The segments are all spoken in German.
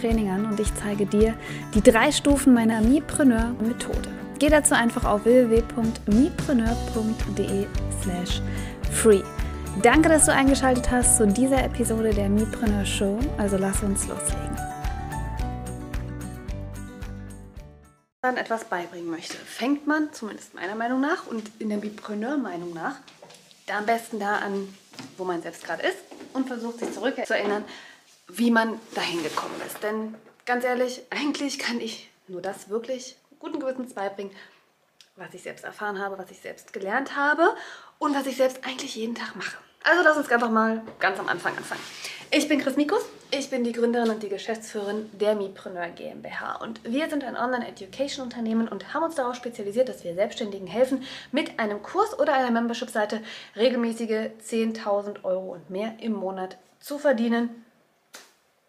Training an und ich zeige dir die drei Stufen meiner Mipreneur-Methode. Geh dazu einfach auf www.mipreneur.de slash free. Danke, dass du eingeschaltet hast zu dieser Episode der Mipreneur Show. Also lass uns loslegen. man etwas beibringen möchte, fängt man, zumindest meiner Meinung nach und in der Mipreneur-Meinung nach, da am besten da an, wo man selbst gerade ist und versucht sich zurück zu erinnern, wie man dahin gekommen ist. Denn ganz ehrlich, eigentlich kann ich nur das wirklich guten Gewissens beibringen, was ich selbst erfahren habe, was ich selbst gelernt habe und was ich selbst eigentlich jeden Tag mache. Also lass uns einfach mal ganz am Anfang anfangen. Ich bin Chris Mikus, ich bin die Gründerin und die Geschäftsführerin der Mipreneur GmbH und wir sind ein Online-Education-Unternehmen und haben uns darauf spezialisiert, dass wir Selbstständigen helfen, mit einem Kurs oder einer Membership-Seite regelmäßige 10.000 Euro und mehr im Monat zu verdienen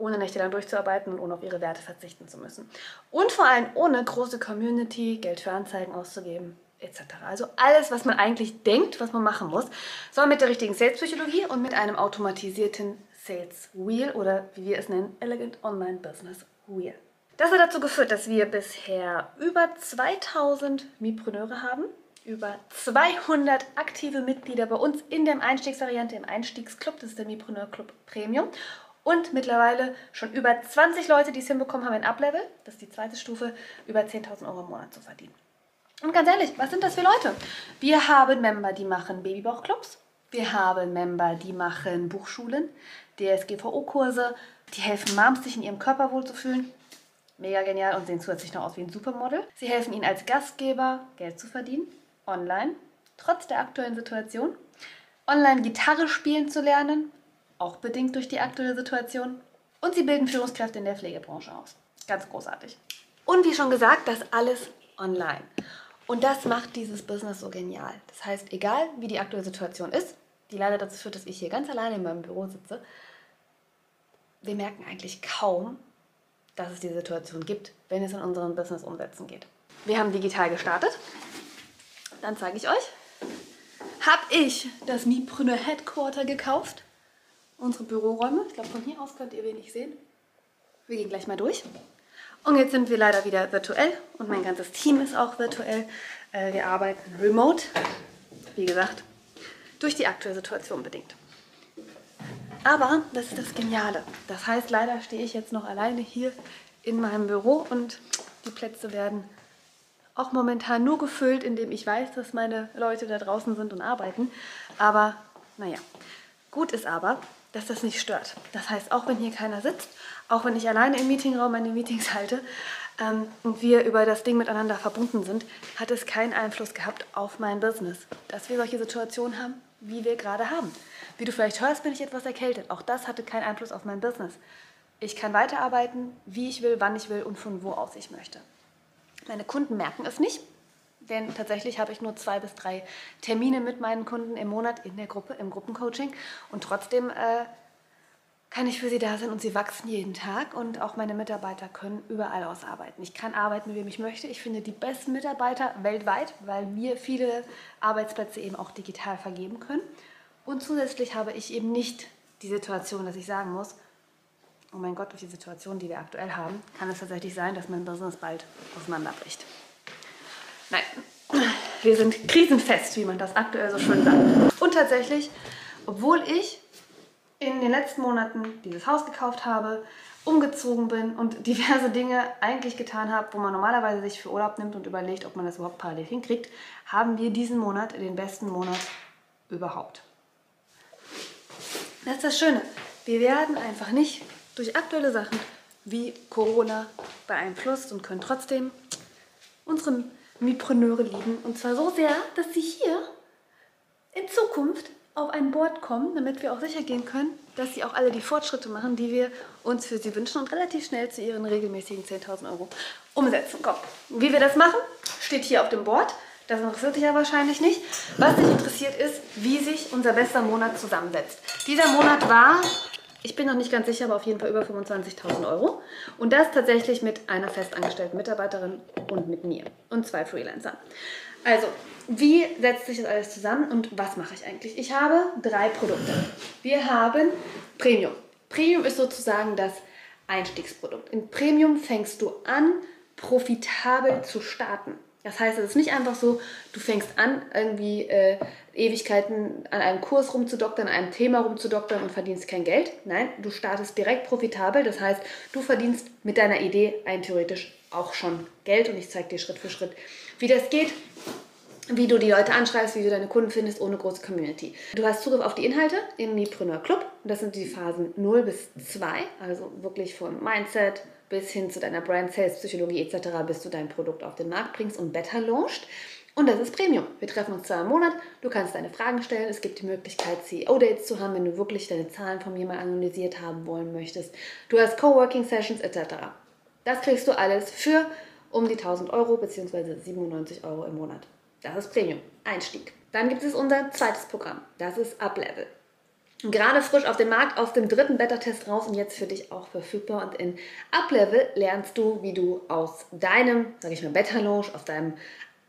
ohne nächtelang durchzuarbeiten und ohne auf ihre Werte verzichten zu müssen. Und vor allem ohne große Community, Geld für Anzeigen auszugeben, etc. Also alles, was man eigentlich denkt, was man machen muss, soll mit der richtigen Sales-Psychologie und mit einem automatisierten Sales Wheel oder wie wir es nennen, Elegant Online Business Wheel. Das hat dazu geführt, dass wir bisher über 2000 Mipreneure haben, über 200 aktive Mitglieder bei uns in der Einstiegsvariante, im Einstiegsclub, das ist der Mipreneur Club Premium und mittlerweile schon über 20 Leute, die es hinbekommen haben, ein Uplevel, das ist die zweite Stufe, über 10.000 Euro im Monat zu verdienen. Und ganz ehrlich, was sind das für Leute? Wir haben Member, die machen Babybauchclubs. Wir haben Member, die machen Buchschulen, DSGVO-Kurse, die helfen Moms, sich in ihrem Körper wohlzufühlen. Mega genial und sehen zusätzlich noch aus wie ein Supermodel. Sie helfen ihnen als Gastgeber Geld zu verdienen, online, trotz der aktuellen Situation. Online Gitarre spielen zu lernen, auch bedingt durch die aktuelle Situation. Und sie bilden Führungskräfte in der Pflegebranche aus. Ganz großartig. Und wie schon gesagt, das alles online. Und das macht dieses Business so genial. Das heißt, egal wie die aktuelle Situation ist, die leider dazu führt, dass ich hier ganz alleine in meinem Büro sitze, wir merken eigentlich kaum, dass es diese Situation gibt, wenn es in unserem Business umsetzen geht. Wir haben digital gestartet. Dann zeige ich euch. Habe ich das Mipreneur Headquarter gekauft unsere Büroräume. Ich glaube, von hier aus könnt ihr wenig sehen. Wir gehen gleich mal durch. Und jetzt sind wir leider wieder virtuell und mein ganzes Team ist auch virtuell. Äh, wir arbeiten remote, wie gesagt, durch die aktuelle Situation bedingt. Aber das ist das Geniale. Das heißt, leider stehe ich jetzt noch alleine hier in meinem Büro und die Plätze werden auch momentan nur gefüllt, indem ich weiß, dass meine Leute da draußen sind und arbeiten. Aber naja, gut ist aber, dass das nicht stört. Das heißt, auch wenn hier keiner sitzt, auch wenn ich alleine im Meetingraum meine Meetings halte ähm, und wir über das Ding miteinander verbunden sind, hat es keinen Einfluss gehabt auf mein Business. Dass wir solche Situationen haben, wie wir gerade haben. Wie du vielleicht hörst, bin ich etwas erkältet. Auch das hatte keinen Einfluss auf mein Business. Ich kann weiterarbeiten, wie ich will, wann ich will und von wo aus ich möchte. Meine Kunden merken es nicht, denn tatsächlich habe ich nur zwei bis drei Termine mit meinen Kunden im Monat in der Gruppe, im Gruppencoaching. Und trotzdem äh, kann ich für sie da sein und sie wachsen jeden Tag. Und auch meine Mitarbeiter können überall ausarbeiten. Ich kann arbeiten, wem ich möchte. Ich finde die besten Mitarbeiter weltweit, weil wir viele Arbeitsplätze eben auch digital vergeben können. Und zusätzlich habe ich eben nicht die Situation, dass ich sagen muss, oh mein Gott, durch die Situation, die wir aktuell haben, kann es tatsächlich sein, dass mein Business bald auseinanderbricht. Nein, wir sind krisenfest, wie man das aktuell so schön sagt. Und tatsächlich, obwohl ich in den letzten Monaten dieses Haus gekauft habe, umgezogen bin und diverse Dinge eigentlich getan habe, wo man normalerweise sich für Urlaub nimmt und überlegt, ob man das überhaupt parallel hinkriegt, haben wir diesen Monat den besten Monat überhaupt. Das ist das Schöne. Wir werden einfach nicht durch aktuelle Sachen wie Corona beeinflusst und können trotzdem unsere Mipreneure lieben. Und zwar so sehr, dass sie hier in Zukunft auf ein Board kommen, damit wir auch sicher gehen können, dass sie auch alle die Fortschritte machen, die wir uns für sie wünschen und relativ schnell zu ihren regelmäßigen 10.000 Euro umsetzen. Komm, wie wir das machen, steht hier auf dem Board. Das interessiert dich ja wahrscheinlich nicht. Was dich interessiert ist, wie sich unser bester Monat zusammensetzt. Dieser Monat war, ich bin noch nicht ganz sicher, aber auf jeden Fall über 25.000 Euro. Und das tatsächlich mit einer festangestellten Mitarbeiterin und mit mir und zwei Freelancern. Also, wie setzt sich das alles zusammen und was mache ich eigentlich? Ich habe drei Produkte. Wir haben Premium. Premium ist sozusagen das Einstiegsprodukt. In Premium fängst du an, profitabel zu starten. Das heißt, es ist nicht einfach so, du fängst an, irgendwie äh, Ewigkeiten an einem Kurs rumzudoktern, an einem Thema rumzudoktern und verdienst kein Geld. Nein, du startest direkt profitabel. Das heißt, du verdienst mit deiner Idee ein theoretisch auch schon Geld und ich zeige dir Schritt für Schritt, wie das geht wie du die Leute anschreibst, wie du deine Kunden findest ohne große Community. Du hast Zugriff auf die Inhalte im Mipreneur Club. Das sind die Phasen 0 bis 2, also wirklich von Mindset bis hin zu deiner Brand Sales, Psychologie etc., bis du dein Produkt auf den Markt bringst und better launcht. Und das ist Premium. Wir treffen uns zweimal im Monat. Du kannst deine Fragen stellen. Es gibt die Möglichkeit, CEO-Dates zu haben, wenn du wirklich deine Zahlen von mal analysiert haben wollen möchtest. Du hast Coworking-Sessions etc. Das kriegst du alles für um die 1000 Euro bzw. 97 Euro im Monat. Das ist Premium, Einstieg. Dann gibt es unser zweites Programm, das ist Uplevel. Gerade frisch auf dem Markt, aus dem dritten Beta-Test raus und jetzt für dich auch verfügbar. Und in Uplevel lernst du, wie du aus deinem, sag ich mal, Beta-Launch, aus deinem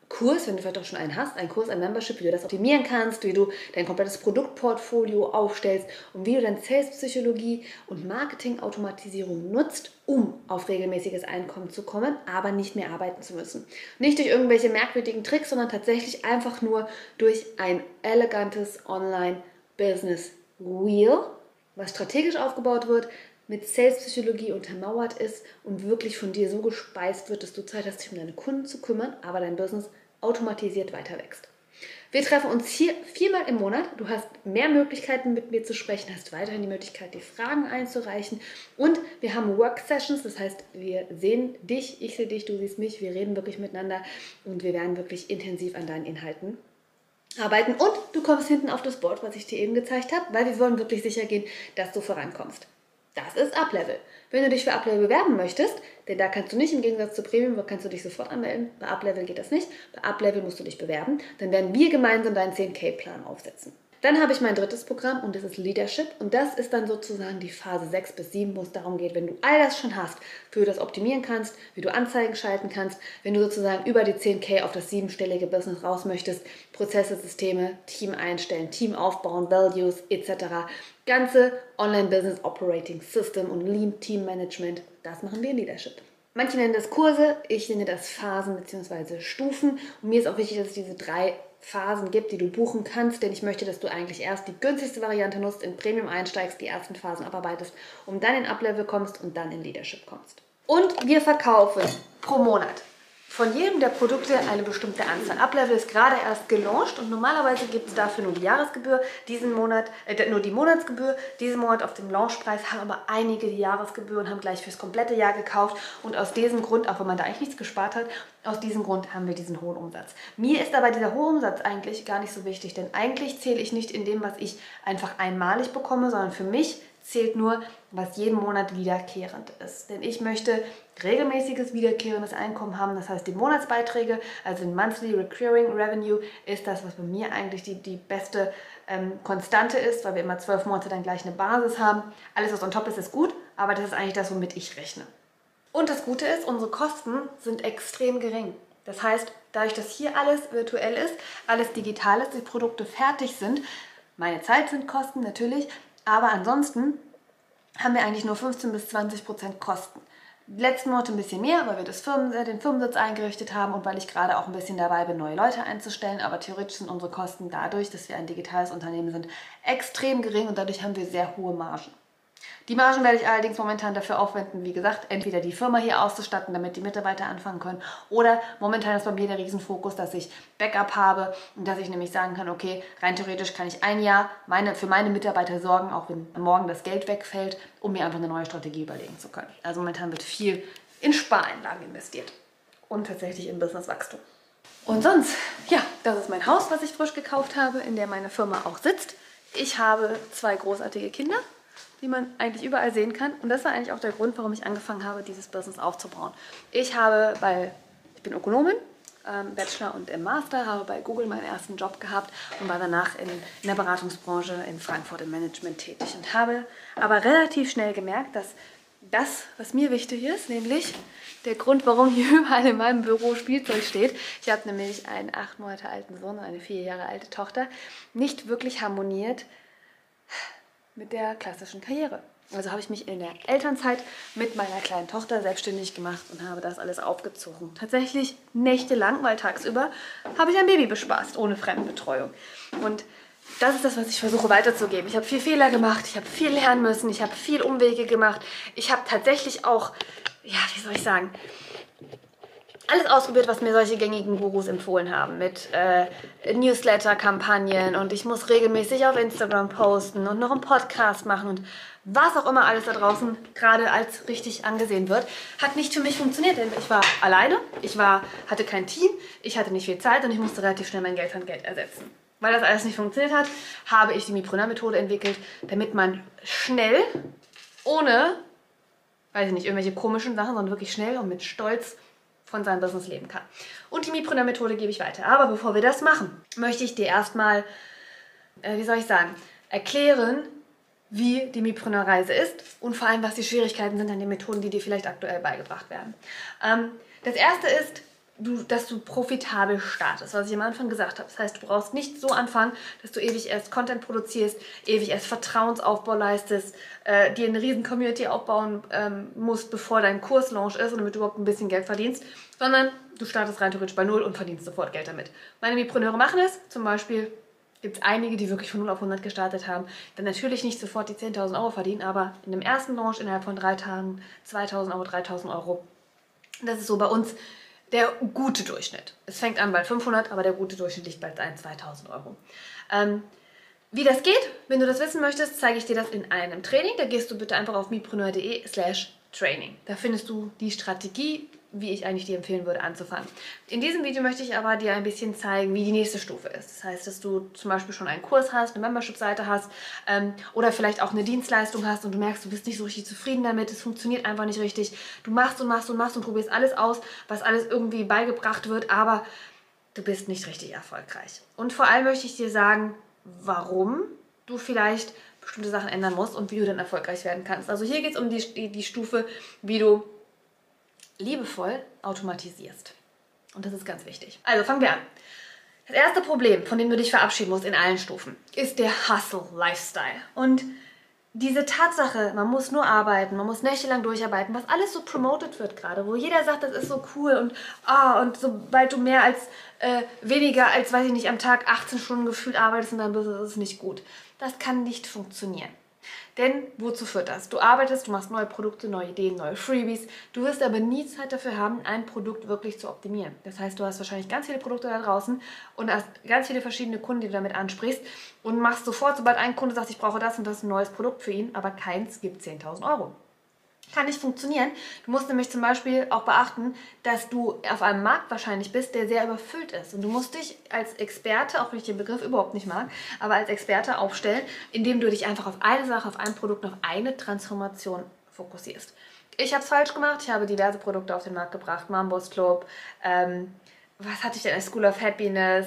Kurs, wenn du vielleicht auch schon einen hast, einen Kurs, ein Membership, wie du das optimieren kannst, wie du dein komplettes Produktportfolio aufstellst und wie du deine Sales-Psychologie und Marketing-Automatisierung nutzt, um auf regelmäßiges Einkommen zu kommen, aber nicht mehr arbeiten zu müssen. Nicht durch irgendwelche merkwürdigen Tricks, sondern tatsächlich einfach nur durch ein elegantes Online-Business Wheel, was strategisch aufgebaut wird, mit Sales-Psychologie untermauert ist und wirklich von dir so gespeist wird, dass du Zeit hast, dich um deine Kunden zu kümmern, aber dein Business automatisiert weiter wächst. Wir treffen uns hier viermal im Monat. Du hast mehr Möglichkeiten, mit mir zu sprechen, hast weiterhin die Möglichkeit, die Fragen einzureichen. Und wir haben Work-Sessions, das heißt, wir sehen dich, ich sehe dich, du siehst mich, wir reden wirklich miteinander und wir werden wirklich intensiv an deinen Inhalten arbeiten. Und du kommst hinten auf das Board, was ich dir eben gezeigt habe, weil wir wollen wirklich sicher gehen, dass du vorankommst. Das ist Uplevel. Wenn du dich für Uplevel bewerben möchtest, denn da kannst du nicht im Gegensatz zu Premium, kannst du dich sofort anmelden. Bei Uplevel geht das nicht. Bei Uplevel musst du dich bewerben. Dann werden wir gemeinsam deinen 10K-Plan aufsetzen. Dann habe ich mein drittes Programm und das ist Leadership. Und das ist dann sozusagen die Phase 6 bis 7, wo es darum geht, wenn du all das schon hast, wie du das optimieren kannst, wie du Anzeigen schalten kannst, wenn du sozusagen über die 10k auf das siebenstellige Business raus möchtest, Prozesse, Systeme, Team einstellen, Team aufbauen, Values etc. Ganze Online-Business Operating System und Lean Team Management, das machen wir in Leadership. Manche nennen das Kurse, ich nenne das Phasen bzw. Stufen. Und mir ist auch wichtig, dass es diese drei Phasen gibt, die du buchen kannst, denn ich möchte, dass du eigentlich erst die günstigste Variante nutzt, in Premium einsteigst, die ersten Phasen abarbeitest, um dann in Uplevel kommst und dann in Leadership kommst. Und wir verkaufen pro Monat von jedem der Produkte eine bestimmte Anzahl. Uplevel ist gerade erst gelauncht und normalerweise gibt es dafür nur die Jahresgebühr, diesen Monat äh, nur die Monatsgebühr. Diesen Monat auf dem Launchpreis haben aber einige die Jahresgebühr und haben gleich fürs komplette Jahr gekauft und aus diesem Grund, auch wenn man da eigentlich nichts gespart hat, aus diesem Grund haben wir diesen hohen Umsatz. Mir ist aber dieser hohe Umsatz eigentlich gar nicht so wichtig, denn eigentlich zähle ich nicht in dem, was ich einfach einmalig bekomme, sondern für mich zählt nur, was jeden Monat wiederkehrend ist. Denn ich möchte regelmäßiges wiederkehrendes Einkommen haben, das heißt die Monatsbeiträge, also ein Monthly Recurring Revenue ist das, was bei mir eigentlich die, die beste ähm, Konstante ist, weil wir immer zwölf Monate dann gleich eine Basis haben. Alles, was on top ist, ist gut, aber das ist eigentlich das, womit ich rechne. Und das Gute ist, unsere Kosten sind extrem gering. Das heißt, dadurch, dass hier alles virtuell ist, alles digital ist, die Produkte fertig sind, meine Zeit sind Kosten natürlich, aber ansonsten haben wir eigentlich nur 15 bis 20 Prozent Kosten. Letzten Monate ein bisschen mehr, weil wir das Firmen, äh, den Firmensitz eingerichtet haben und weil ich gerade auch ein bisschen dabei bin, neue Leute einzustellen. Aber theoretisch sind unsere Kosten dadurch, dass wir ein digitales Unternehmen sind, extrem gering und dadurch haben wir sehr hohe Margen. Die Margen werde ich allerdings momentan dafür aufwenden, wie gesagt, entweder die Firma hier auszustatten, damit die Mitarbeiter anfangen können, oder momentan ist bei mir der Riesenfokus, dass ich Backup habe und dass ich nämlich sagen kann, okay, rein theoretisch kann ich ein Jahr meine, für meine Mitarbeiter sorgen, auch wenn morgen das Geld wegfällt, um mir einfach eine neue Strategie überlegen zu können. Also momentan wird viel in Spareinlagen investiert und tatsächlich in Businesswachstum. Und sonst, ja, das ist mein Haus, was ich frisch gekauft habe, in der meine Firma auch sitzt. Ich habe zwei großartige Kinder, die man eigentlich überall sehen kann. Und das war eigentlich auch der Grund, warum ich angefangen habe, dieses Business aufzubauen. Ich habe, weil ich bin Ökonomin, ähm, Bachelor und im Master, habe bei Google meinen ersten Job gehabt und war danach in, in der Beratungsbranche in Frankfurt im Management tätig und habe aber relativ schnell gemerkt, dass das, was mir wichtig ist, nämlich der Grund, warum hier überall in meinem Büro Spielzeug steht. Ich habe nämlich einen acht Monate alten Sohn und eine vier Jahre alte Tochter, nicht wirklich harmoniert mit der klassischen Karriere. Also habe ich mich in der Elternzeit mit meiner kleinen Tochter selbstständig gemacht und habe das alles aufgezogen. Tatsächlich nächtelang, weil tagsüber habe ich ein Baby bespaßt, ohne Fremdenbetreuung. Und das ist das, was ich versuche weiterzugeben. Ich habe viel Fehler gemacht, ich habe viel lernen müssen, ich habe viel Umwege gemacht. Ich habe tatsächlich auch, ja, wie soll ich sagen, alles ausprobiert, was mir solche gängigen Gurus empfohlen haben. Mit äh, Newsletter-Kampagnen und ich muss regelmäßig auf Instagram posten und noch einen Podcast machen und was auch immer alles da draußen gerade als richtig angesehen wird, hat nicht für mich funktioniert. Denn ich war alleine, ich war, hatte kein Team, ich hatte nicht viel Zeit und ich musste relativ schnell mein Geld an Geld ersetzen. Weil das alles nicht funktioniert hat, habe ich die Mipreneur-Methode entwickelt, damit man schnell, ohne, weiß ich nicht, irgendwelche komischen Sachen, sondern wirklich schnell und mit Stolz von seinem Business leben kann. Und die Mipreneur-Methode gebe ich weiter. Aber bevor wir das machen, möchte ich dir erstmal, äh, wie soll ich sagen, erklären, wie die Mipreneur-Reise ist und vor allem, was die Schwierigkeiten sind an den Methoden, die dir vielleicht aktuell beigebracht werden. Ähm, das erste ist, du, dass du profitabel startest, was ich am Anfang gesagt habe. Das heißt, du brauchst nicht so anfangen, dass du ewig erst Content produzierst, ewig erst Vertrauensaufbau leistest, äh, dir eine riesen Community aufbauen ähm, musst, bevor dein Kurs Launch ist und damit du überhaupt ein bisschen Geld verdienst, sondern du startest rein theoretisch bei Null und verdienst sofort Geld damit. Meine Mipreneure machen es, zum Beispiel gibt es einige, die wirklich von 0 auf 100 gestartet haben, dann natürlich nicht sofort die 10.000 Euro verdienen, aber in dem ersten Launch innerhalb von drei Tagen 2.000 Euro, 3.000 Euro. Das ist so bei uns der gute Durchschnitt. Es fängt an bei 500, aber der gute Durchschnitt liegt bei 1.000, 2.000 Euro. Ähm, wie das geht, wenn du das wissen möchtest, zeige ich dir das in einem Training. Da gehst du bitte einfach auf mipreneur.de slash Training. Da findest du die Strategie, wie ich eigentlich dir empfehlen würde, anzufangen. In diesem Video möchte ich aber dir ein bisschen zeigen, wie die nächste Stufe ist. Das heißt, dass du zum Beispiel schon einen Kurs hast, eine Membership-Seite hast ähm, oder vielleicht auch eine Dienstleistung hast und du merkst, du bist nicht so richtig zufrieden damit, es funktioniert einfach nicht richtig. Du machst und machst und machst und probierst alles aus, was alles irgendwie beigebracht wird, aber du bist nicht richtig erfolgreich. Und vor allem möchte ich dir sagen, warum du vielleicht bestimmte Sachen ändern musst und wie du dann erfolgreich werden kannst. Also hier geht es um die, die, die Stufe, wie du liebevoll automatisierst. Und das ist ganz wichtig. Also fangen wir an. Das erste Problem, von dem du dich verabschieden musst in allen Stufen, ist der Hustle-Lifestyle. Und diese Tatsache, man muss nur arbeiten, man muss nächtelang durcharbeiten, was alles so promoted wird gerade, wo jeder sagt, das ist so cool und ah, und sobald du mehr als äh, weniger als, weiß ich nicht, am Tag 18 Stunden gefühlt arbeitest in deinem Business, ist es nicht gut. Das kann nicht funktionieren. Denn wozu führt das? Du arbeitest, du machst neue Produkte, neue Ideen, neue Freebies. Du wirst aber nie Zeit dafür haben, ein Produkt wirklich zu optimieren. Das heißt, du hast wahrscheinlich ganz viele Produkte da draußen und hast ganz viele verschiedene Kunden, die du damit ansprichst und machst sofort, sobald ein Kunde sagt, ich brauche das und das ein neues Produkt für ihn, aber keins gibt 10.000 Euro kann nicht funktionieren. Du musst nämlich zum Beispiel auch beachten, dass du auf einem Markt wahrscheinlich bist, der sehr überfüllt ist. Und du musst dich als Experte, auch wenn ich den Begriff überhaupt nicht mag, aber als Experte aufstellen, indem du dich einfach auf eine Sache, auf ein Produkt, auf eine Transformation fokussierst. Ich habe es falsch gemacht. Ich habe diverse Produkte auf den Markt gebracht. Mambos Club. Ähm, was hatte ich denn? School of Happiness.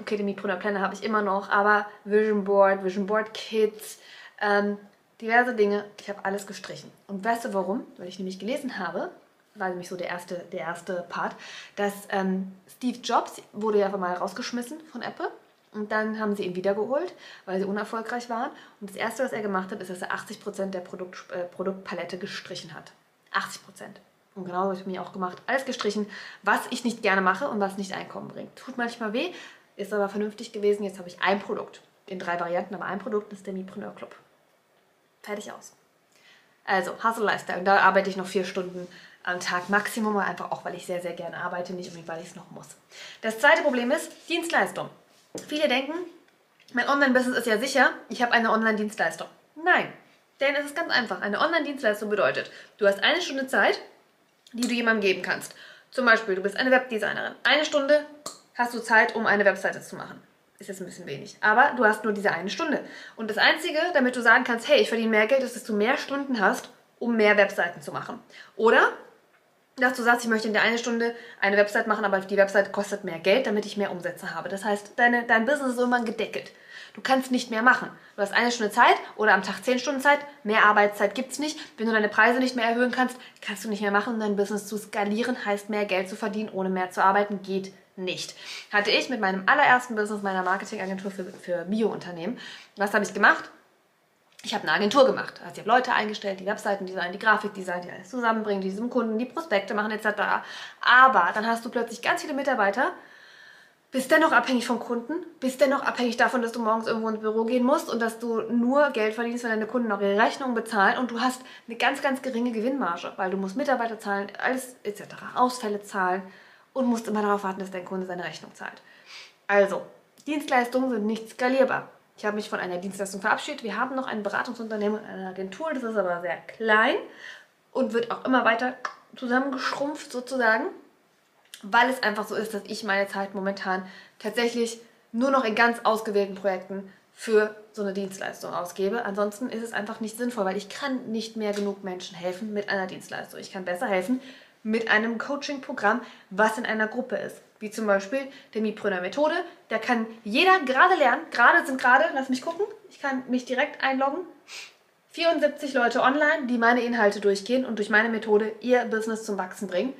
Okay, den Planner habe ich immer noch. Aber Vision Board, Vision Board Kids. Ähm, diverse Dinge. Ich habe alles gestrichen. Und weißt du warum? Weil ich nämlich gelesen habe, war nämlich so der erste, der erste Part, dass ähm, Steve Jobs wurde ja mal rausgeschmissen von Apple. Und dann haben sie ihn wiedergeholt, weil sie unerfolgreich waren. Und das Erste, was er gemacht hat, ist, dass er 80% der Produkt, äh, Produktpalette gestrichen hat. 80%. Und genau so habe ich mir auch gemacht. Alles gestrichen, was ich nicht gerne mache und was nicht Einkommen bringt. Tut manchmal weh, ist aber vernünftig gewesen. Jetzt habe ich ein Produkt. In drei Varianten, aber ein Produkt ist der Mipreneur Club. Fertig aus. Also, Hustle Lifestyle. Und da arbeite ich noch vier Stunden am Tag Maximum, einfach auch, weil ich sehr, sehr gerne arbeite, nicht unbedingt, weil ich es noch muss. Das zweite Problem ist Dienstleistung. Viele denken, mein Online-Business ist ja sicher, ich habe eine Online-Dienstleistung. Nein, denn es ist ganz einfach. Eine Online-Dienstleistung bedeutet, du hast eine Stunde Zeit, die du jemandem geben kannst. Zum Beispiel, du bist eine Webdesignerin. Eine Stunde hast du Zeit, um eine Webseite zu machen. Ist jetzt ein bisschen wenig. Aber du hast nur diese eine Stunde. Und das Einzige, damit du sagen kannst, hey, ich verdiene mehr Geld, ist, dass du mehr Stunden hast, um mehr Webseiten zu machen. Oder dass du sagst, ich möchte in der eine Stunde eine Website machen, aber die Website kostet mehr Geld, damit ich mehr Umsätze habe. Das heißt, deine, dein Business ist irgendwann gedeckelt. Du kannst nicht mehr machen. Du hast eine Stunde Zeit oder am Tag zehn Stunden Zeit. Mehr Arbeitszeit gibt es nicht. Wenn du deine Preise nicht mehr erhöhen kannst, kannst du nicht mehr machen. dein Business zu skalieren heißt mehr Geld zu verdienen, ohne mehr zu arbeiten, geht nicht. Hatte ich mit meinem allerersten Business, meiner Marketingagentur für, für Bio-Unternehmen. Was habe ich gemacht? Ich habe eine Agentur gemacht. Also ich habe Leute eingestellt, die Webseiten designen, die Grafikdesign, die alles zusammenbringen, die diesem Kunden die Prospekte machen etc. Aber dann hast du plötzlich ganz viele Mitarbeiter, bist dennoch abhängig vom Kunden, bist dennoch abhängig davon, dass du morgens irgendwo ins Büro gehen musst und dass du nur Geld verdienst, wenn deine Kunden auch ihre Rechnungen bezahlen und du hast eine ganz, ganz geringe Gewinnmarge, weil du musst Mitarbeiter zahlen, alles etc., Ausfälle zahlen und musst immer darauf warten, dass dein Kunde seine Rechnung zahlt. Also, Dienstleistungen sind nicht skalierbar. Ich habe mich von einer Dienstleistung verabschiedet. Wir haben noch ein Beratungsunternehmen und eine Agentur, das ist aber sehr klein und wird auch immer weiter zusammengeschrumpft sozusagen, weil es einfach so ist, dass ich meine Zeit momentan tatsächlich nur noch in ganz ausgewählten Projekten für so eine Dienstleistung ausgebe. Ansonsten ist es einfach nicht sinnvoll, weil ich kann nicht mehr genug Menschen helfen mit einer Dienstleistung. Ich kann besser helfen mit einem Coaching-Programm, was in einer Gruppe ist. Wie zum Beispiel der Mipröner Methode. Da kann jeder gerade lernen. Gerade sind gerade, lass mich gucken, ich kann mich direkt einloggen. 74 Leute online, die meine Inhalte durchgehen und durch meine Methode ihr Business zum Wachsen bringen.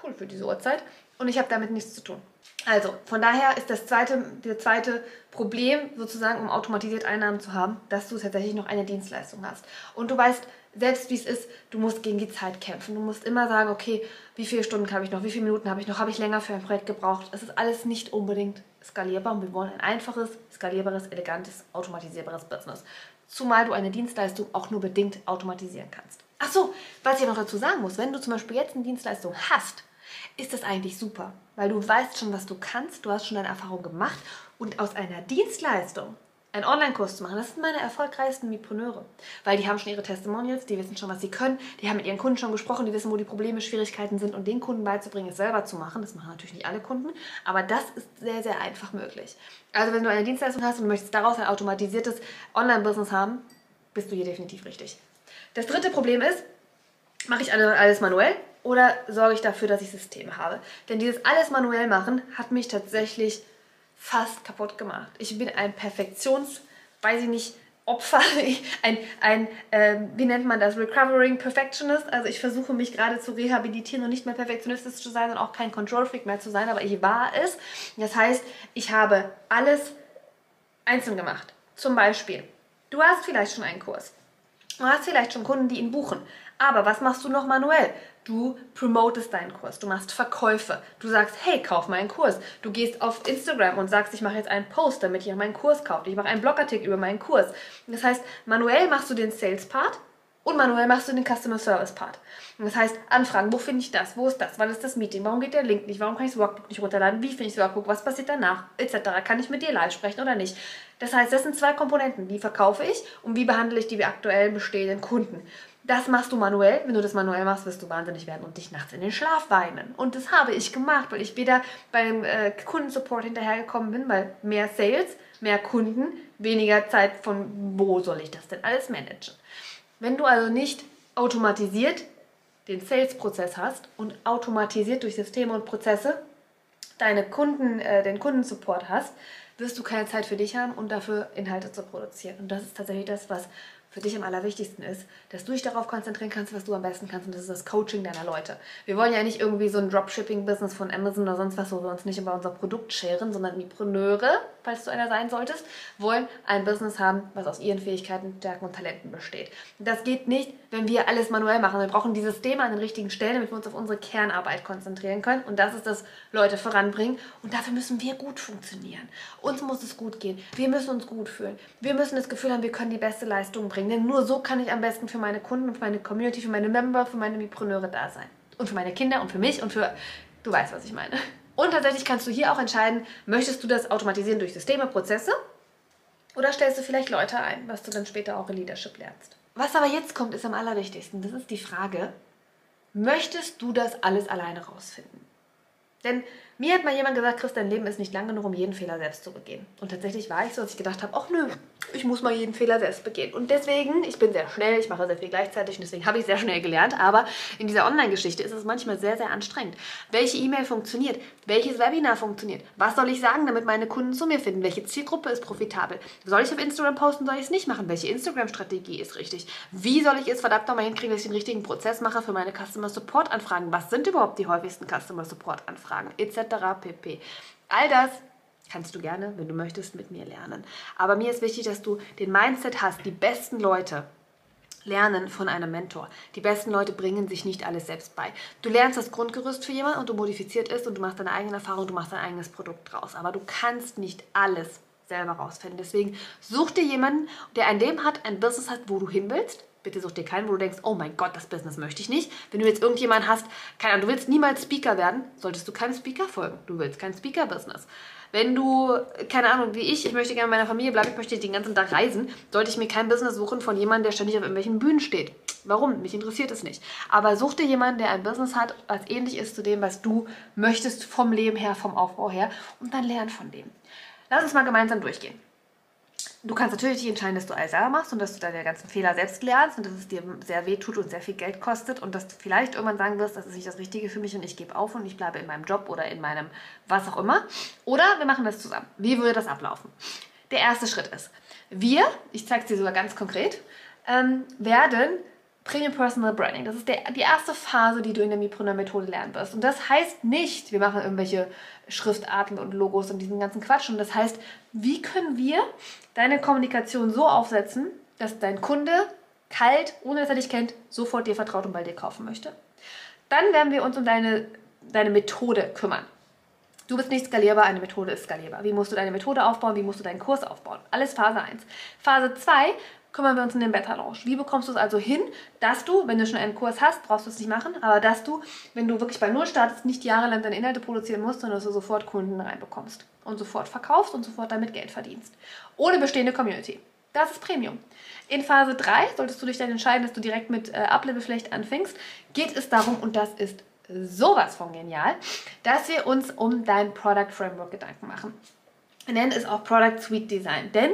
Cool für diese Uhrzeit. Und ich habe damit nichts zu tun. Also, von daher ist das zweite, das zweite Problem, sozusagen, um automatisiert Einnahmen zu haben, dass du tatsächlich noch eine Dienstleistung hast. Und du weißt, selbst wie es ist, du musst gegen die Zeit kämpfen. Du musst immer sagen, okay, wie viele Stunden habe ich noch, wie viele Minuten habe ich noch, habe ich länger für ein Projekt gebraucht. Es ist alles nicht unbedingt skalierbar und wir wollen ein einfaches, skalierbares, elegantes, automatisierbares Business. Zumal du eine Dienstleistung auch nur bedingt automatisieren kannst. Ach so, was ich noch dazu sagen muss, wenn du zum Beispiel jetzt eine Dienstleistung hast, ist das eigentlich super, weil du weißt schon, was du kannst, du hast schon deine Erfahrung gemacht und aus einer Dienstleistung einen Online-Kurs zu machen. Das sind meine erfolgreichsten Mipreneure, weil die haben schon ihre Testimonials, die wissen schon, was sie können, die haben mit ihren Kunden schon gesprochen, die wissen, wo die Probleme, Schwierigkeiten sind und den Kunden beizubringen, es selber zu machen. Das machen natürlich nicht alle Kunden, aber das ist sehr, sehr einfach möglich. Also wenn du eine Dienstleistung hast und möchtest daraus ein automatisiertes Online-Business haben, bist du hier definitiv richtig. Das dritte Problem ist, mache ich alles manuell oder sorge ich dafür, dass ich Systeme habe? Denn dieses alles manuell machen hat mich tatsächlich fast kaputt gemacht. Ich bin ein Perfektions, weiß ich nicht, Opfer, ein, ein äh, wie nennt man das, Recovering Perfectionist. Also ich versuche mich gerade zu rehabilitieren und nicht mehr perfektionistisch zu sein und auch kein Control Freak mehr zu sein, aber ich war es. Das heißt, ich habe alles einzeln gemacht. Zum Beispiel, du hast vielleicht schon einen Kurs. Du hast vielleicht schon Kunden, die ihn buchen. Aber was machst du noch manuell? Du promotest deinen Kurs, du machst Verkäufe, du sagst, hey, kauf meinen Kurs. Du gehst auf Instagram und sagst, ich mache jetzt einen Post, damit ihr meinen Kurs kauft. Ich mache einen Blogartikel über meinen Kurs. Das heißt, manuell machst du den Sales-Part und manuell machst du den Customer Service Part. Das heißt, Anfragen, wo finde ich das? Wo ist das? Wann ist das Meeting? Warum geht der Link nicht? Warum kann ich das Workbook nicht runterladen? Wie finde ich das Workbook? Was passiert danach? Etc. Kann ich mit dir live sprechen oder nicht? Das heißt, das sind zwei Komponenten. Wie verkaufe ich und wie behandle ich die aktuell bestehenden Kunden? Das machst du manuell. Wenn du das manuell machst, wirst du wahnsinnig werden und dich nachts in den Schlaf weinen. Und das habe ich gemacht, weil ich weder beim äh, Kundensupport hinterhergekommen bin, weil mehr Sales, mehr Kunden, weniger Zeit von wo soll ich das denn alles managen. Wenn du also nicht automatisiert den Sales-Prozess hast und automatisiert durch Systeme und Prozesse deine Kunden, äh, den Kundensupport hast, wirst du keine Zeit für dich haben und dafür Inhalte zu produzieren. Und das ist tatsächlich das, was für dich am allerwichtigsten ist, dass du dich darauf konzentrieren kannst, was du am besten kannst und das ist das Coaching deiner Leute. Wir wollen ja nicht irgendwie so ein Dropshipping-Business von Amazon oder sonst was, wo wir uns nicht über unser Produkt scheren, sondern Mipreneure, falls du einer sein solltest, wollen ein Business haben, was aus ihren Fähigkeiten, Stärken und Talenten besteht. Das geht nicht, wenn wir alles manuell machen. Wir brauchen die Systeme an den richtigen Stellen, damit wir uns auf unsere Kernarbeit konzentrieren können und das ist das Leute voranbringen und dafür müssen wir gut funktionieren. Uns muss es gut gehen. Wir müssen uns gut fühlen. Wir müssen das Gefühl haben, wir können die beste Leistung bringen. Denn nur so kann ich am besten für meine Kunden und für meine Community, für meine Member, für meine Mipreneure da sein. Und für meine Kinder und für mich und für, du weißt, was ich meine. Und tatsächlich kannst du hier auch entscheiden, möchtest du das automatisieren durch Systeme, Prozesse oder stellst du vielleicht Leute ein, was du dann später auch in Leadership lernst. Was aber jetzt kommt, ist am allerwichtigsten. Das ist die Frage, möchtest du das alles alleine rausfinden? Denn Mir hat mal jemand gesagt, Chris, dein Leben ist nicht lang genug, um jeden Fehler selbst zu begehen. Und tatsächlich war ich so, dass ich gedacht habe, ach nö, ich muss mal jeden Fehler selbst begehen. Und deswegen, ich bin sehr schnell, ich mache sehr viel gleichzeitig und deswegen habe ich sehr schnell gelernt. Aber in dieser Online-Geschichte ist es manchmal sehr, sehr anstrengend. Welche E-Mail funktioniert? Welches Webinar funktioniert? Was soll ich sagen, damit meine Kunden zu mir finden? Welche Zielgruppe ist profitabel? Soll ich auf Instagram posten? Soll ich es nicht machen? Welche Instagram-Strategie ist richtig? Wie soll ich es verdammt nochmal hinkriegen, dass ich den richtigen Prozess mache für meine Customer Support Anfragen? Was sind überhaupt die häufigsten Customer Support Anfragen? Etc. pp. All das kannst du gerne, wenn du möchtest, mit mir lernen. Aber mir ist wichtig, dass du den Mindset hast, die besten Leute lernen von einem Mentor. Die besten Leute bringen sich nicht alles selbst bei. Du lernst das Grundgerüst für jemanden und du modifiziert es und du machst deine eigene Erfahrung, du machst dein eigenes Produkt draus. Aber du kannst nicht alles selber rausfinden. Deswegen such dir jemanden, der ein Leben hat, ein Business hat, wo du hin willst. Bitte such dir keinen, wo du denkst, oh mein Gott, das Business möchte ich nicht. Wenn du jetzt irgendjemanden hast, keine Ahnung, du willst niemals Speaker werden, solltest du keinem Speaker folgen. Du willst kein Speaker-Business. Wenn du, keine Ahnung, wie ich, ich möchte gerne in meiner Familie bleiben, ich möchte den ganzen Tag reisen, sollte ich mir kein Business suchen von jemandem, der ständig auf irgendwelchen Bühnen steht. Warum? Mich interessiert es nicht. Aber such dir jemanden, der ein Business hat, was ähnlich ist zu dem, was du möchtest vom Leben her, vom Aufbau her und dann lern von dem. Lass uns mal gemeinsam durchgehen. Du kannst natürlich entscheiden, dass du alles selber machst und dass du deine ganzen Fehler selbst lernst und dass es dir sehr weh tut und sehr viel Geld kostet und dass du vielleicht irgendwann sagen wirst, das ist nicht das Richtige für mich und ich gebe auf und ich bleibe in meinem Job oder in meinem was auch immer. Oder wir machen das zusammen. Wie würde das ablaufen? Der erste Schritt ist, wir, ich zeige es dir sogar ganz konkret, ähm, werden Premium Personal Branding. Das ist der, die erste Phase, die du in der Mipreneur-Methode lernen wirst. Und das heißt nicht, wir machen irgendwelche Schriftarten und Logos und diesen ganzen Quatsch. Und das heißt, wie können wir deine Kommunikation so aufsetzen, dass dein Kunde kalt, ohne dass er dich kennt, sofort dir vertraut und bei dir kaufen möchte. Dann werden wir uns um deine, deine Methode kümmern. Du bist nicht skalierbar, eine Methode ist skalierbar. Wie musst du deine Methode aufbauen? Wie musst du deinen Kurs aufbauen? Alles Phase 1. Phase 2 kümmern wir uns in den Beta-Launch. Wie bekommst du es also hin, dass du, wenn du schon einen Kurs hast, brauchst du es nicht machen, aber dass du, wenn du wirklich bei Null startest, nicht jahrelang deine Inhalte produzieren musst, sondern dass du sofort Kunden reinbekommst und sofort verkaufst und sofort damit Geld verdienst. Ohne bestehende Community. Das ist Premium. In Phase 3 solltest du dich dann entscheiden, dass du direkt mit äh, Uplevel vielleicht anfängst. Geht es darum, und das ist sowas von genial, dass wir uns um dein Product Framework Gedanken machen. Wir nennen es auch Product Suite Design, denn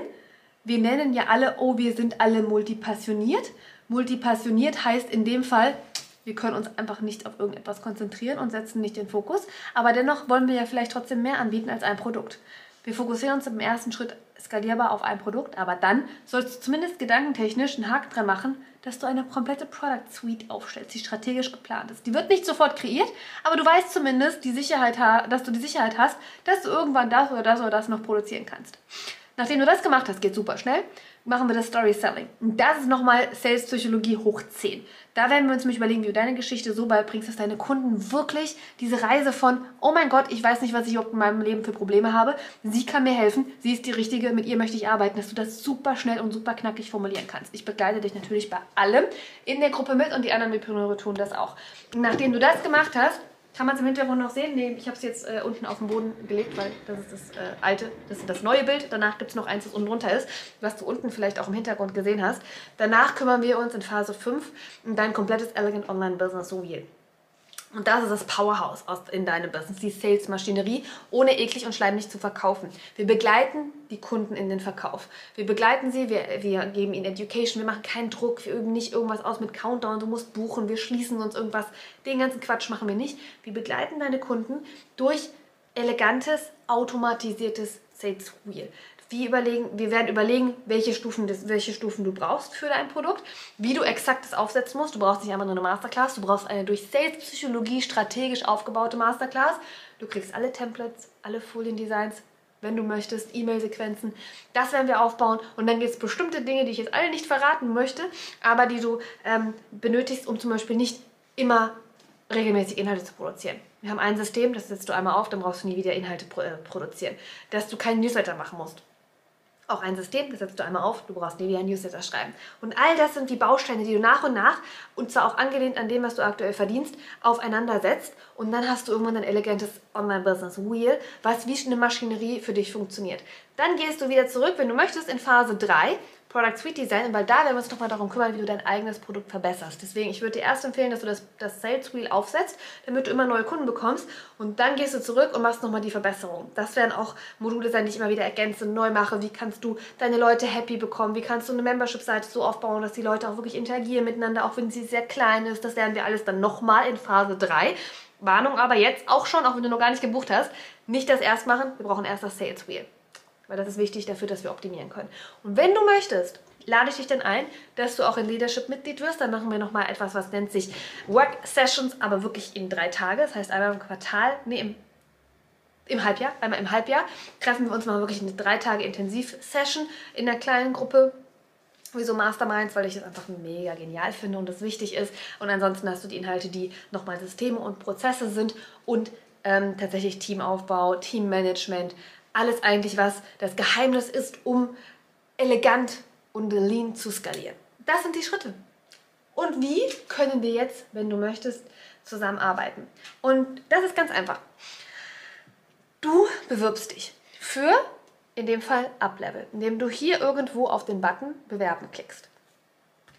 wir nennen ja alle, oh, wir sind alle multipassioniert. Multipassioniert heißt in dem Fall, wir können uns einfach nicht auf irgendetwas konzentrieren und setzen nicht den Fokus. Aber dennoch wollen wir ja vielleicht trotzdem mehr anbieten als ein Produkt. Wir fokussieren uns im ersten Schritt skalierbar auf ein Produkt, aber dann sollst du zumindest gedankentechnisch einen Haken dran machen, dass du eine komplette Product Suite aufstellst, die strategisch geplant ist. Die wird nicht sofort kreiert, aber du weißt zumindest, die Sicherheit, dass du die Sicherheit hast, dass du irgendwann das oder das oder das noch produzieren kannst. Nachdem du das gemacht hast, geht super schnell, machen wir das Story Selling. Und das ist nochmal Sales Psychologie hoch 10. Da werden wir uns nämlich überlegen, wie du deine Geschichte so beibringst, dass deine Kunden wirklich diese Reise von, oh mein Gott, ich weiß nicht, was ich in meinem Leben für Probleme habe, sie kann mir helfen, sie ist die Richtige, mit ihr möchte ich arbeiten, dass du das super schnell und super knackig formulieren kannst. Ich begleite dich natürlich bei allem in der Gruppe mit und die anderen Mitpreneure tun das auch. nachdem du das gemacht hast, kann man es im Hintergrund noch sehen? Nee, ich habe es jetzt äh, unten auf den Boden gelegt, weil das ist das äh, alte, das ist das neue Bild. Danach gibt es noch eins, das unten drunter ist, was du unten vielleicht auch im Hintergrund gesehen hast. Danach kümmern wir uns in Phase 5 um dein komplettes Elegant Online Business Wheel. Und das ist das Powerhouse in deinem Business, die Sales-Maschinerie, ohne eklig und schleimig zu verkaufen. Wir begleiten die Kunden in den Verkauf. Wir begleiten sie, wir, wir geben ihnen Education, wir machen keinen Druck, wir üben nicht irgendwas aus mit Countdown, du musst buchen, wir schließen uns irgendwas. Den ganzen Quatsch machen wir nicht. Wir begleiten deine Kunden durch elegantes, automatisiertes Sales Wheel wie überlegen, wir werden überlegen, welche Stufen, das, welche Stufen du brauchst für dein Produkt, wie du exakt das aufsetzen musst. Du brauchst nicht einfach nur eine Masterclass, du brauchst eine durch Sales-Psychologie strategisch aufgebaute Masterclass. Du kriegst alle Templates, alle Foliendesigns, wenn du möchtest, E-Mail-Sequenzen. Das werden wir aufbauen und dann gibt es bestimmte Dinge, die ich jetzt alle nicht verraten möchte, aber die du ähm, benötigst, um zum Beispiel nicht immer regelmäßig Inhalte zu produzieren. Wir haben ein System, das setzt du einmal auf, dann brauchst du nie wieder Inhalte äh, produzieren. Dass du keinen Newsletter machen musst auch ein System, das setzt du einmal auf, du brauchst nie wieder ein Newsletter schreiben. Und all das sind die Bausteine, die du nach und nach, und zwar auch angelehnt an dem, was du aktuell verdienst, aufeinander setzt. Und dann hast du irgendwann ein elegantes Online-Business-Wheel, was wie eine Maschinerie für dich funktioniert. Dann gehst du wieder zurück, wenn du möchtest, in Phase 3, Product Suite Design, weil da werden wir uns nochmal darum kümmern, wie du dein eigenes Produkt verbesserst. Deswegen, ich würde dir erst empfehlen, dass du das, das Sales Wheel aufsetzt, damit du immer neue Kunden bekommst und dann gehst du zurück und machst nochmal die Verbesserung. Das werden auch Module sein, die ich immer wieder ergänze, neu mache. Wie kannst du deine Leute happy bekommen? Wie kannst du eine Membership-Seite so aufbauen, dass die Leute auch wirklich interagieren miteinander, auch wenn sie sehr klein ist. Das lernen wir alles dann nochmal in Phase 3. Warnung aber jetzt auch schon, auch wenn du noch gar nicht gebucht hast, nicht das erst machen, wir brauchen erst das Sales Wheel. Weil das ist wichtig dafür, dass wir optimieren können. Und wenn du möchtest, lade ich dich dann ein, dass du auch in Leadership Mitglied wirst. Dann machen wir nochmal etwas, was nennt sich Work Sessions, aber wirklich in drei Tage. Das heißt einmal im Quartal, nee, im, im Halbjahr, einmal im Halbjahr treffen wir uns mal wirklich eine drei Tage Intensiv-Session in einer kleinen Gruppe. Wieso Masterminds? Weil ich das einfach mega genial finde und das wichtig ist. Und ansonsten hast du die Inhalte, die nochmal Systeme und Prozesse sind und ähm, tatsächlich Teamaufbau, Teammanagement, alles eigentlich, was das Geheimnis ist, um elegant und lean zu skalieren. Das sind die Schritte. Und wie können wir jetzt, wenn du möchtest, zusammenarbeiten? Und das ist ganz einfach. Du bewirbst dich für, in dem Fall, Uplevel, indem du hier irgendwo auf den Button Bewerben klickst.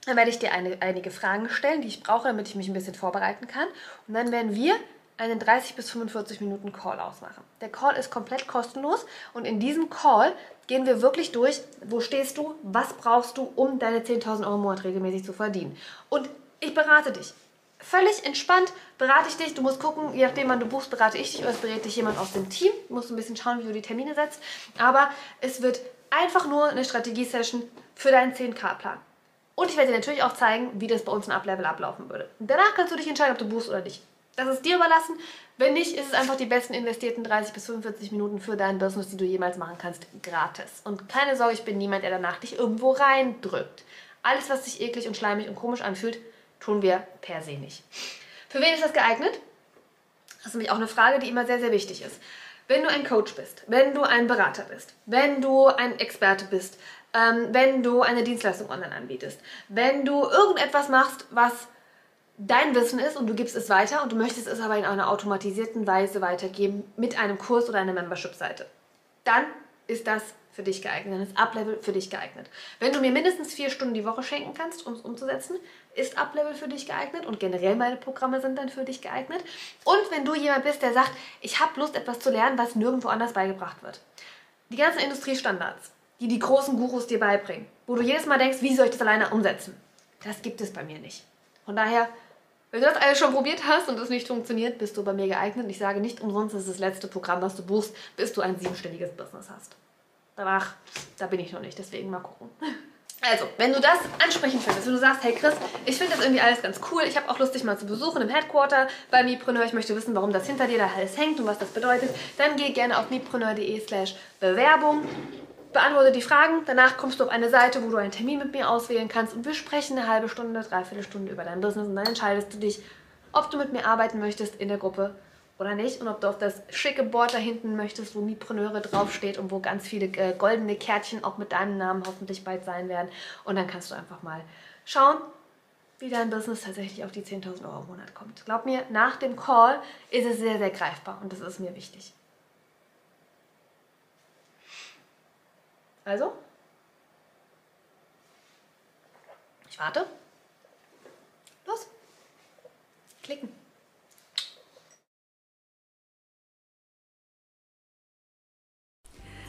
Dann werde ich dir eine, einige Fragen stellen, die ich brauche, damit ich mich ein bisschen vorbereiten kann. Und dann werden wir einen 30 bis 45 Minuten Call ausmachen. Der Call ist komplett kostenlos und in diesem Call gehen wir wirklich durch, wo stehst du, was brauchst du, um deine 10.000 Euro im Monat regelmäßig zu verdienen. Und ich berate dich. Völlig entspannt berate ich dich. Du musst gucken, je nachdem, wann du buchst, berate ich dich oder es berät dich jemand aus dem Team. Du musst ein bisschen schauen, wie du die Termine setzt. Aber es wird einfach nur eine Strategie-Session für deinen 10K-Plan. Und ich werde dir natürlich auch zeigen, wie das bei uns in Uplevel ablaufen würde. danach kannst du dich entscheiden, ob du buchst oder nicht. Das ist dir überlassen. Wenn nicht, ist es einfach die besten investierten 30 bis 45 Minuten für dein Business, die du jemals machen kannst, gratis. Und keine Sorge, ich bin niemand, der danach dich irgendwo reindrückt. Alles, was sich eklig und schleimig und komisch anfühlt, tun wir per se nicht. Für wen ist das geeignet? Das ist nämlich auch eine Frage, die immer sehr, sehr wichtig ist. Wenn du ein Coach bist, wenn du ein Berater bist, wenn du ein Experte bist, ähm, wenn du eine Dienstleistung online anbietest, wenn du irgendetwas machst, was dein Wissen ist und du gibst es weiter und du möchtest es aber in einer automatisierten Weise weitergeben mit einem Kurs oder einer Membership-Seite. Dann ist das für dich geeignet, dann ist Uplevel für dich geeignet. Wenn du mir mindestens vier Stunden die Woche schenken kannst, um es umzusetzen, ist Uplevel für dich geeignet und generell meine Programme sind dann für dich geeignet. Und wenn du jemand bist, der sagt, ich habe Lust, etwas zu lernen, was nirgendwo anders beigebracht wird. Die ganzen Industriestandards, die die großen Gurus dir beibringen, wo du jedes Mal denkst, wie soll ich das alleine umsetzen? Das gibt es bei mir nicht. Von daher wenn du das alles schon probiert hast und es nicht funktioniert, bist du bei mir geeignet. Und ich sage nicht umsonst, das ist das letzte Programm, was du buchst, bis du ein siebenständiges Business hast. Danach, da bin ich noch nicht, deswegen mal gucken. Also, wenn du das ansprechend findest, wenn du sagst, hey Chris, ich finde das irgendwie alles ganz cool, ich habe auch Lust, dich mal zu besuchen im Headquarter bei Mipreneur, ich möchte wissen, warum das hinter dir da alles hängt und was das bedeutet, dann geh gerne auf mipreneur.de slash Bewerbung beantworte die Fragen. Danach kommst du auf eine Seite, wo du einen Termin mit mir auswählen kannst und wir sprechen eine halbe Stunde, dreiviertel Stunde über dein Business und dann entscheidest du dich, ob du mit mir arbeiten möchtest in der Gruppe oder nicht und ob du auf das schicke Board da hinten möchtest, wo Mipreneure draufsteht und wo ganz viele äh, goldene Kärtchen auch mit deinem Namen hoffentlich bald sein werden. Und dann kannst du einfach mal schauen, wie dein Business tatsächlich auf die 10.000 Euro im Monat kommt. Glaub mir, nach dem Call ist es sehr, sehr greifbar und das ist mir wichtig. Also, ich warte. Los, klicken.